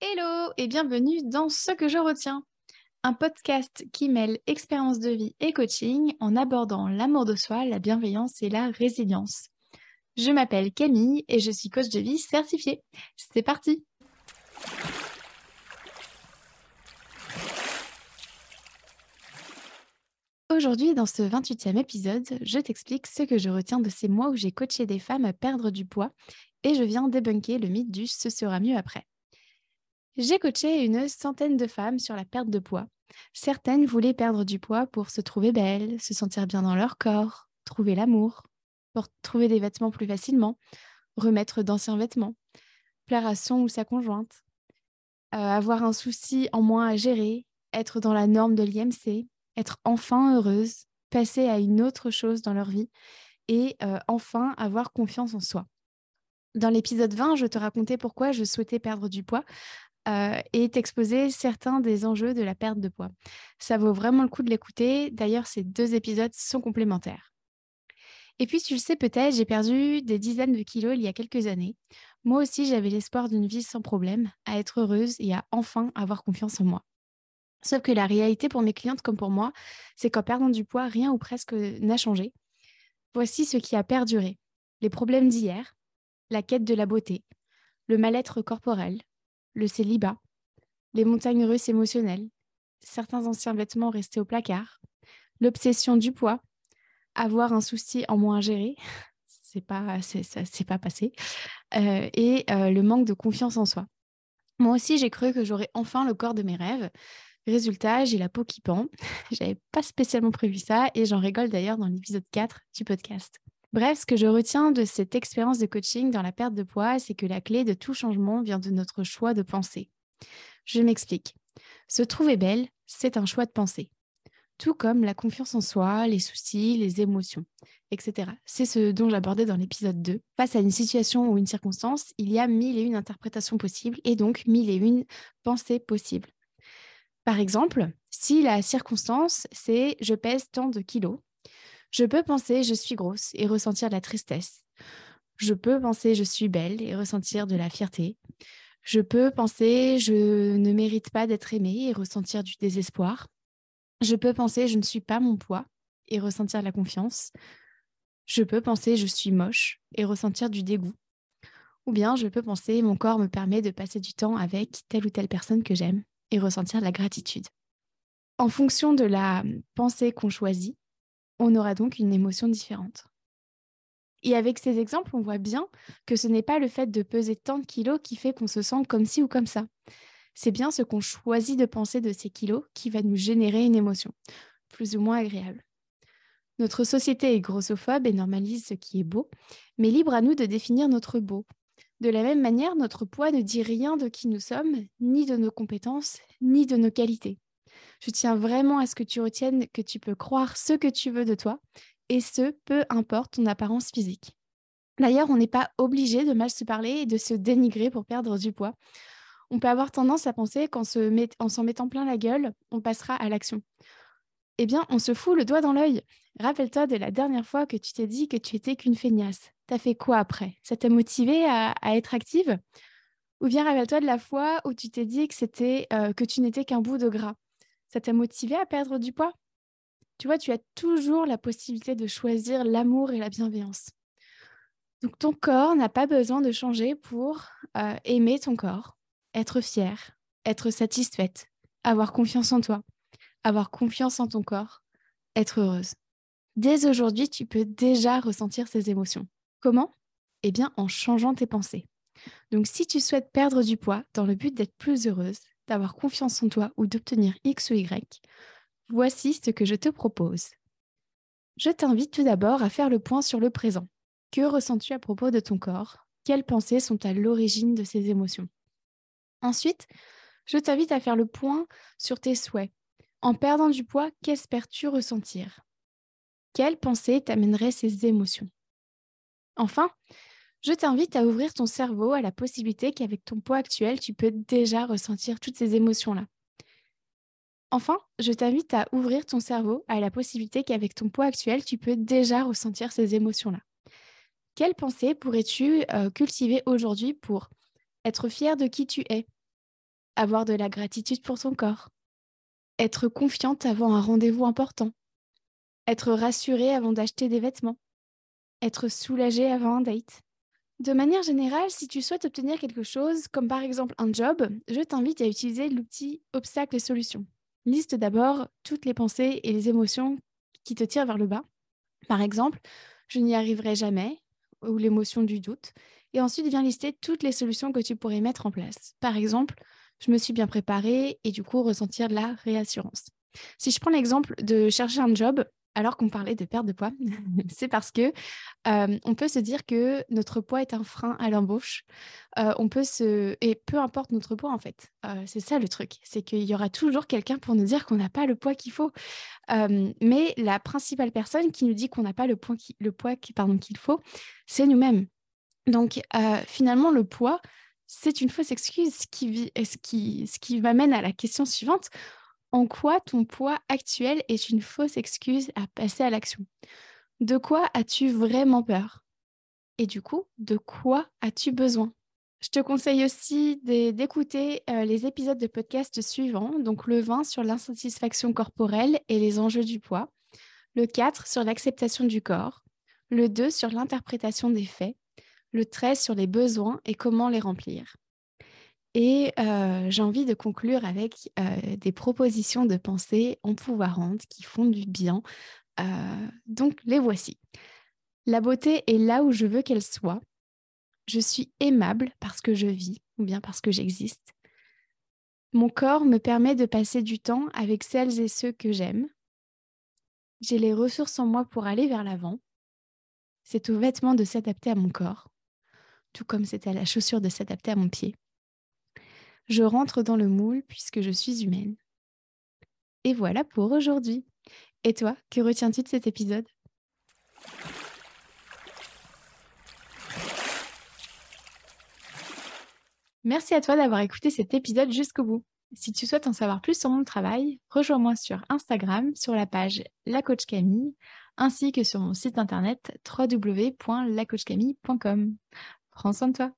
Hello et bienvenue dans Ce que je retiens, un podcast qui mêle expérience de vie et coaching en abordant l'amour de soi, la bienveillance et la résilience. Je m'appelle Camille et je suis coach de vie certifiée. C'est parti Aujourd'hui, dans ce 28e épisode, je t'explique ce que je retiens de ces mois où j'ai coaché des femmes à perdre du poids et je viens débunker le mythe du ce sera mieux après. J'ai coaché une centaine de femmes sur la perte de poids. Certaines voulaient perdre du poids pour se trouver belles, se sentir bien dans leur corps, trouver l'amour, pour trouver des vêtements plus facilement, remettre d'anciens vêtements, plaire à son ou sa conjointe, euh, avoir un souci en moins à gérer, être dans la norme de l'IMC, être enfin heureuse, passer à une autre chose dans leur vie et euh, enfin avoir confiance en soi. Dans l'épisode 20, je te racontais pourquoi je souhaitais perdre du poids euh, et t'exposer certains des enjeux de la perte de poids. Ça vaut vraiment le coup de l'écouter. D'ailleurs, ces deux épisodes sont complémentaires. Et puis, tu le sais peut-être, j'ai perdu des dizaines de kilos il y a quelques années. Moi aussi, j'avais l'espoir d'une vie sans problème, à être heureuse et à enfin avoir confiance en moi. Sauf que la réalité pour mes clientes comme pour moi, c'est qu'en perdant du poids, rien ou presque n'a changé. Voici ce qui a perduré. Les problèmes d'hier, la quête de la beauté, le mal-être corporel, le célibat, les montagnes russes émotionnelles, certains anciens vêtements restés au placard, l'obsession du poids, avoir un souci en moins à gérer, c'est pas, pas passé, euh, et euh, le manque de confiance en soi. Moi aussi, j'ai cru que j'aurais enfin le corps de mes rêves. Résultat, j'ai la peau qui pend. J'avais pas spécialement prévu ça et j'en rigole d'ailleurs dans l'épisode 4 du podcast. Bref, ce que je retiens de cette expérience de coaching dans la perte de poids, c'est que la clé de tout changement vient de notre choix de pensée. Je m'explique. Se trouver belle, c'est un choix de pensée. Tout comme la confiance en soi, les soucis, les émotions, etc. C'est ce dont j'abordais dans l'épisode 2. Face à une situation ou une circonstance, il y a mille et une interprétations possibles et donc mille et une pensées possibles. Par exemple, si la circonstance, c'est je pèse tant de kilos, je peux penser je suis grosse et ressentir de la tristesse. Je peux penser je suis belle et ressentir de la fierté. Je peux penser je ne mérite pas d'être aimée et ressentir du désespoir. Je peux penser je ne suis pas mon poids et ressentir de la confiance. Je peux penser je suis moche et ressentir du dégoût. Ou bien je peux penser mon corps me permet de passer du temps avec telle ou telle personne que j'aime et ressentir de la gratitude. En fonction de la pensée qu'on choisit, on aura donc une émotion différente. Et avec ces exemples, on voit bien que ce n'est pas le fait de peser tant de kilos qui fait qu'on se sent comme ci ou comme ça. C'est bien ce qu'on choisit de penser de ces kilos qui va nous générer une émotion, plus ou moins agréable. Notre société est grossophobe et normalise ce qui est beau, mais libre à nous de définir notre beau. De la même manière, notre poids ne dit rien de qui nous sommes, ni de nos compétences, ni de nos qualités. Je tiens vraiment à ce que tu retiennes que tu peux croire ce que tu veux de toi, et ce, peu importe ton apparence physique. D'ailleurs, on n'est pas obligé de mal se parler et de se dénigrer pour perdre du poids. On peut avoir tendance à penser qu'en s'en mettant plein la gueule, on passera à l'action. Eh bien, on se fout le doigt dans l'œil. Rappelle-toi de la dernière fois que tu t'es dit que tu étais qu'une feignasse. T'as fait quoi après? Ça t'a motivé à, être active? Ou bien rappelle-toi de la fois où tu t'es dit que, euh, que tu n'étais qu'un bout de gras ça t'a motivé à perdre du poids? Tu vois, tu as toujours la possibilité de choisir l'amour et la bienveillance. Donc ton corps n'a pas besoin de changer pour euh, aimer ton corps, être fier, être satisfaite, avoir confiance en toi, avoir confiance en ton corps, être heureuse. Dès aujourd'hui, tu peux déjà ressentir ces émotions. Comment? Eh bien en changeant tes pensées. Donc si tu souhaites perdre du poids dans le but d'être plus heureuse, d'avoir confiance en toi ou d'obtenir X ou Y, voici ce que je te propose. Je t'invite tout d'abord à faire le point sur le présent. Que ressens-tu à propos de ton corps? Quelles pensées sont à l'origine de ces émotions? Ensuite, je t'invite à faire le point sur tes souhaits. En perdant du poids, qu'espères-tu ressentir? Quelles pensées t'amèneraient ces émotions? Enfin, je t'invite à ouvrir ton cerveau à la possibilité qu'avec ton poids actuel, tu peux déjà ressentir toutes ces émotions-là. Enfin, je t'invite à ouvrir ton cerveau à la possibilité qu'avec ton poids actuel, tu peux déjà ressentir ces émotions-là. Quelles pensées pourrais-tu euh, cultiver aujourd'hui pour être fier de qui tu es, avoir de la gratitude pour ton corps, être confiante avant un rendez-vous important, être rassurée avant d'acheter des vêtements, être soulagée avant un date? De manière générale, si tu souhaites obtenir quelque chose, comme par exemple un job, je t'invite à utiliser l'outil obstacles et solutions. Liste d'abord toutes les pensées et les émotions qui te tirent vers le bas. Par exemple, je n'y arriverai jamais, ou l'émotion du doute. Et ensuite, viens lister toutes les solutions que tu pourrais mettre en place. Par exemple, je me suis bien préparée et du coup ressentir de la réassurance. Si je prends l'exemple de chercher un job, alors qu'on parlait de perte de poids, c'est parce que on peut se dire que notre poids est un frein à l'embauche. On peut se et peu importe notre poids en fait, c'est ça le truc, c'est qu'il y aura toujours quelqu'un pour nous dire qu'on n'a pas le poids qu'il faut. mais la principale personne qui nous dit qu'on n'a pas le poids le poids qu'il faut, c'est nous-mêmes. Donc finalement le poids c'est une fausse excuse qui, ce qui, ce qui m'amène à la question suivante en quoi ton poids actuel est une fausse excuse à passer à l'action? De quoi as-tu vraiment peur? Et du coup, de quoi as-tu besoin? Je te conseille aussi d'écouter euh, les épisodes de podcast suivants, donc le 20 sur l'insatisfaction corporelle et les enjeux du poids, le 4 sur l'acceptation du corps, le 2 sur l'interprétation des faits, le 13 sur les besoins et comment les remplir. Et j'ai envie de conclure avec des propositions de pensée empouvoirantes qui font du bien. donc, les voici. La beauté est là où je veux qu'elle soit. Je suis aimable parce que je vis ou bien parce que j'existe. Mon corps me permet de passer du temps avec celles et ceux que j'aime. J'ai les ressources en moi pour aller vers l'avant. C'est au vêtement de s'adapter à mon corps, tout comme c'est à la chaussure de s'adapter à mon pied. Je rentre dans le moule puisque je suis humaine. Et voilà pour aujourd'hui. Et toi, que retiens-tu de cet épisode? Merci à toi d'avoir écouté cet épisode jusqu'au bout. Si tu souhaites en savoir plus sur mon travail, rejoins-moi sur Instagram sur la page La Camille ainsi que sur mon site internet www.lacoachcamille.com. Prends soin de toi.